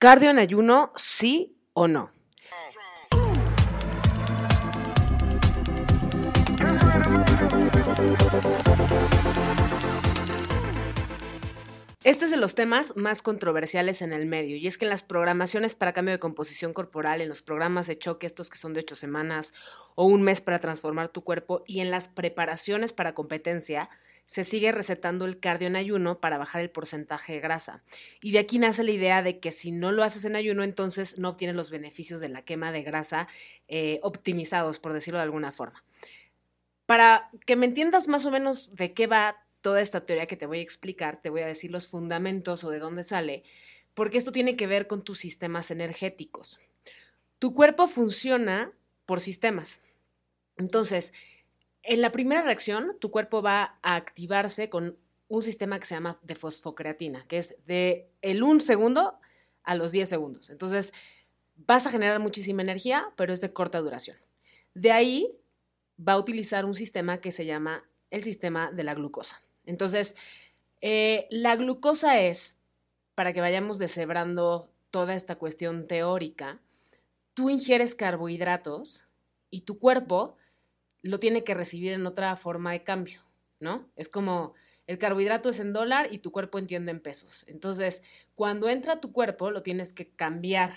¿Cardio en ayuno, sí o no? Este es de los temas más controversiales en el medio, y es que en las programaciones para cambio de composición corporal, en los programas de choque, estos que son de ocho semanas o un mes para transformar tu cuerpo, y en las preparaciones para competencia, se sigue recetando el cardio en ayuno para bajar el porcentaje de grasa. Y de aquí nace la idea de que si no lo haces en ayuno, entonces no obtienes los beneficios de la quema de grasa eh, optimizados, por decirlo de alguna forma. Para que me entiendas más o menos de qué va toda esta teoría que te voy a explicar, te voy a decir los fundamentos o de dónde sale, porque esto tiene que ver con tus sistemas energéticos. Tu cuerpo funciona por sistemas. Entonces, en la primera reacción, tu cuerpo va a activarse con un sistema que se llama de fosfocreatina, que es de el 1 segundo a los 10 segundos. Entonces, vas a generar muchísima energía, pero es de corta duración. De ahí va a utilizar un sistema que se llama el sistema de la glucosa. Entonces, eh, la glucosa es, para que vayamos deshebrando toda esta cuestión teórica, tú ingieres carbohidratos y tu cuerpo lo tiene que recibir en otra forma de cambio, ¿no? Es como el carbohidrato es en dólar y tu cuerpo entiende en pesos. Entonces, cuando entra tu cuerpo, lo tienes que cambiar.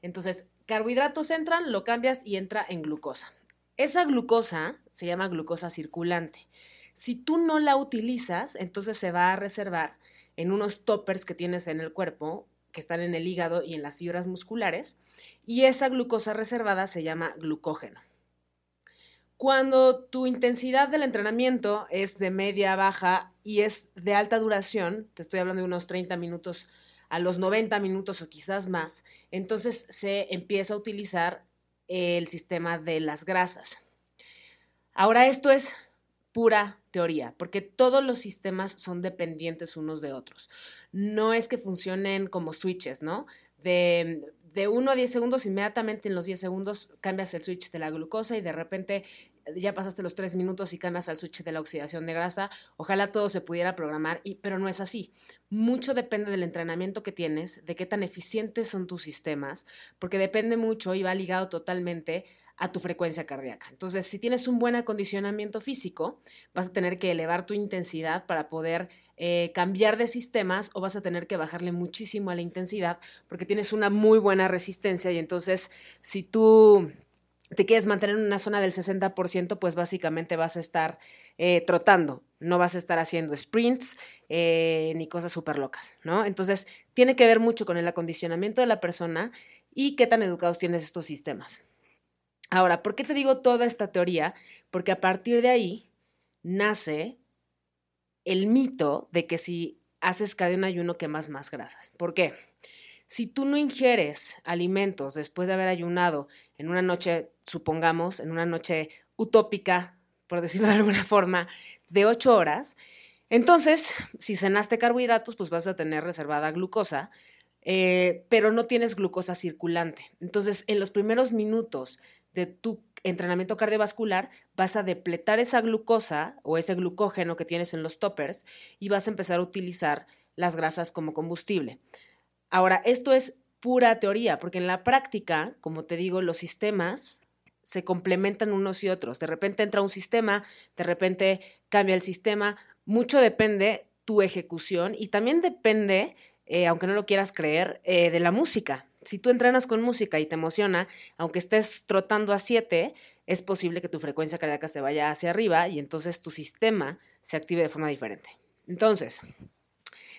Entonces, carbohidratos entran, lo cambias y entra en glucosa. Esa glucosa se llama glucosa circulante. Si tú no la utilizas, entonces se va a reservar en unos toppers que tienes en el cuerpo, que están en el hígado y en las fibras musculares, y esa glucosa reservada se llama glucógeno. Cuando tu intensidad del entrenamiento es de media, baja y es de alta duración, te estoy hablando de unos 30 minutos a los 90 minutos o quizás más, entonces se empieza a utilizar el sistema de las grasas. Ahora esto es pura teoría, porque todos los sistemas son dependientes unos de otros. No es que funcionen como switches, ¿no? De, de 1 a 10 segundos, inmediatamente en los 10 segundos cambias el switch de la glucosa y de repente ya pasaste los 3 minutos y cambias al switch de la oxidación de grasa. Ojalá todo se pudiera programar, pero no es así. Mucho depende del entrenamiento que tienes, de qué tan eficientes son tus sistemas, porque depende mucho y va ligado totalmente a tu frecuencia cardíaca. Entonces, si tienes un buen acondicionamiento físico, vas a tener que elevar tu intensidad para poder eh, cambiar de sistemas o vas a tener que bajarle muchísimo a la intensidad porque tienes una muy buena resistencia y entonces si tú te quieres mantener en una zona del 60%, pues básicamente vas a estar eh, trotando, no vas a estar haciendo sprints eh, ni cosas súper locas, ¿no? Entonces, tiene que ver mucho con el acondicionamiento de la persona y qué tan educados tienes estos sistemas. Ahora, ¿por qué te digo toda esta teoría? Porque a partir de ahí nace el mito de que si haces cardio en ayuno quemas más grasas. ¿Por qué? Si tú no ingieres alimentos después de haber ayunado en una noche, supongamos, en una noche utópica, por decirlo de alguna forma, de ocho horas, entonces, si cenaste carbohidratos, pues vas a tener reservada glucosa, eh, pero no tienes glucosa circulante. Entonces, en los primeros minutos de tu entrenamiento cardiovascular, vas a depletar esa glucosa o ese glucógeno que tienes en los toppers y vas a empezar a utilizar las grasas como combustible. Ahora, esto es pura teoría, porque en la práctica, como te digo, los sistemas se complementan unos y otros. De repente entra un sistema, de repente cambia el sistema. Mucho depende tu ejecución y también depende, eh, aunque no lo quieras creer, eh, de la música. Si tú entrenas con música y te emociona, aunque estés trotando a 7, es posible que tu frecuencia cardíaca se vaya hacia arriba y entonces tu sistema se active de forma diferente. Entonces,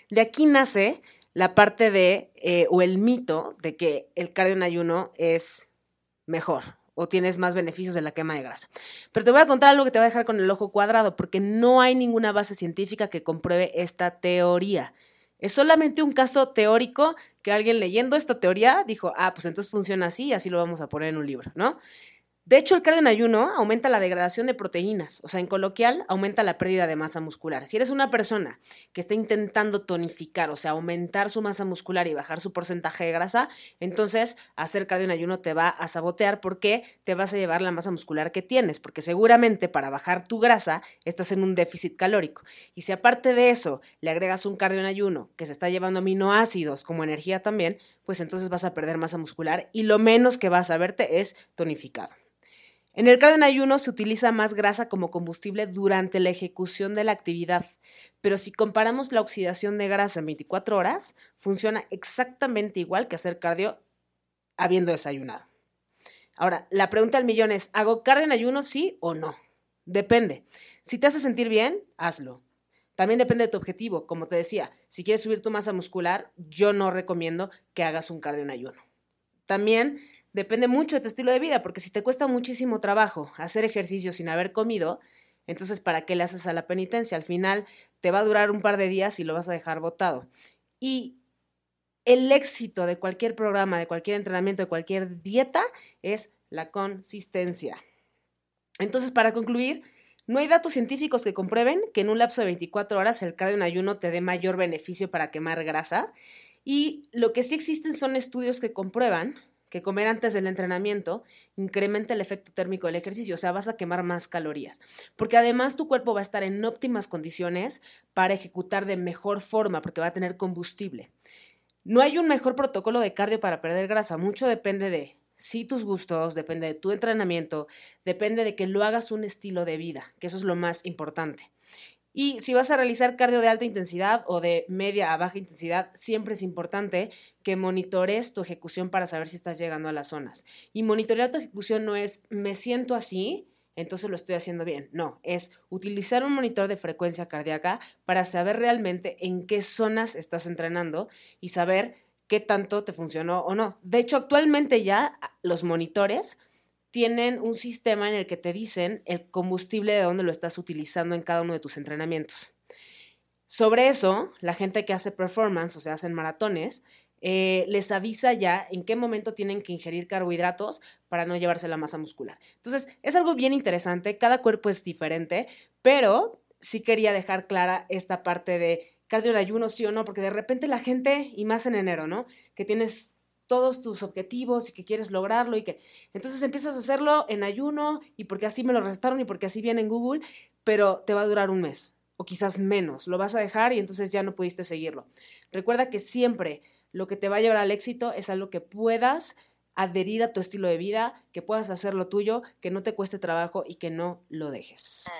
de aquí nace la parte de, eh, o el mito de que el cardio en ayuno es mejor o tienes más beneficios de la quema de grasa. Pero te voy a contar algo que te va a dejar con el ojo cuadrado, porque no hay ninguna base científica que compruebe esta teoría. Es solamente un caso teórico que alguien leyendo esta teoría dijo, ah, pues entonces funciona así y así lo vamos a poner en un libro, ¿no? De hecho, el cardio en ayuno aumenta la degradación de proteínas, o sea, en coloquial, aumenta la pérdida de masa muscular. Si eres una persona que está intentando tonificar, o sea, aumentar su masa muscular y bajar su porcentaje de grasa, entonces hacer cardio en ayuno te va a sabotear porque te vas a llevar la masa muscular que tienes, porque seguramente para bajar tu grasa estás en un déficit calórico. Y si aparte de eso le agregas un cardio en ayuno que se está llevando aminoácidos como energía también, pues entonces vas a perder masa muscular y lo menos que vas a verte es tonificado. En el cardio en ayuno se utiliza más grasa como combustible durante la ejecución de la actividad, pero si comparamos la oxidación de grasa en 24 horas, funciona exactamente igual que hacer cardio habiendo desayunado. Ahora, la pregunta del millón es, ¿hago cardio en ayuno sí o no? Depende. Si te hace sentir bien, hazlo. También depende de tu objetivo. Como te decía, si quieres subir tu masa muscular, yo no recomiendo que hagas un cardio en ayuno. También depende mucho de tu estilo de vida, porque si te cuesta muchísimo trabajo hacer ejercicio sin haber comido, entonces ¿para qué le haces a la penitencia? Al final te va a durar un par de días y lo vas a dejar botado. Y el éxito de cualquier programa, de cualquier entrenamiento, de cualquier dieta es la consistencia. Entonces, para concluir, no hay datos científicos que comprueben que en un lapso de 24 horas el cardio en ayuno te dé mayor beneficio para quemar grasa. Y lo que sí existen son estudios que comprueban que comer antes del entrenamiento incrementa el efecto térmico del ejercicio, o sea, vas a quemar más calorías, porque además tu cuerpo va a estar en óptimas condiciones para ejecutar de mejor forma, porque va a tener combustible. No hay un mejor protocolo de cardio para perder grasa, mucho depende de sí tus gustos, depende de tu entrenamiento, depende de que lo hagas un estilo de vida, que eso es lo más importante. Y si vas a realizar cardio de alta intensidad o de media a baja intensidad, siempre es importante que monitores tu ejecución para saber si estás llegando a las zonas. Y monitorear tu ejecución no es me siento así, entonces lo estoy haciendo bien. No, es utilizar un monitor de frecuencia cardíaca para saber realmente en qué zonas estás entrenando y saber qué tanto te funcionó o no. De hecho, actualmente ya los monitores tienen un sistema en el que te dicen el combustible de dónde lo estás utilizando en cada uno de tus entrenamientos. Sobre eso, la gente que hace performance, o sea, hacen maratones, eh, les avisa ya en qué momento tienen que ingerir carbohidratos para no llevarse la masa muscular. Entonces, es algo bien interesante, cada cuerpo es diferente, pero sí quería dejar clara esta parte de cardio en ayuno, sí o no, porque de repente la gente, y más en enero, ¿no? Que tienes todos tus objetivos y que quieres lograrlo y que entonces empiezas a hacerlo en ayuno y porque así me lo restaron y porque así viene en Google, pero te va a durar un mes o quizás menos, lo vas a dejar y entonces ya no pudiste seguirlo. Recuerda que siempre lo que te va a llevar al éxito es algo que puedas adherir a tu estilo de vida, que puedas hacer lo tuyo, que no te cueste trabajo y que no lo dejes.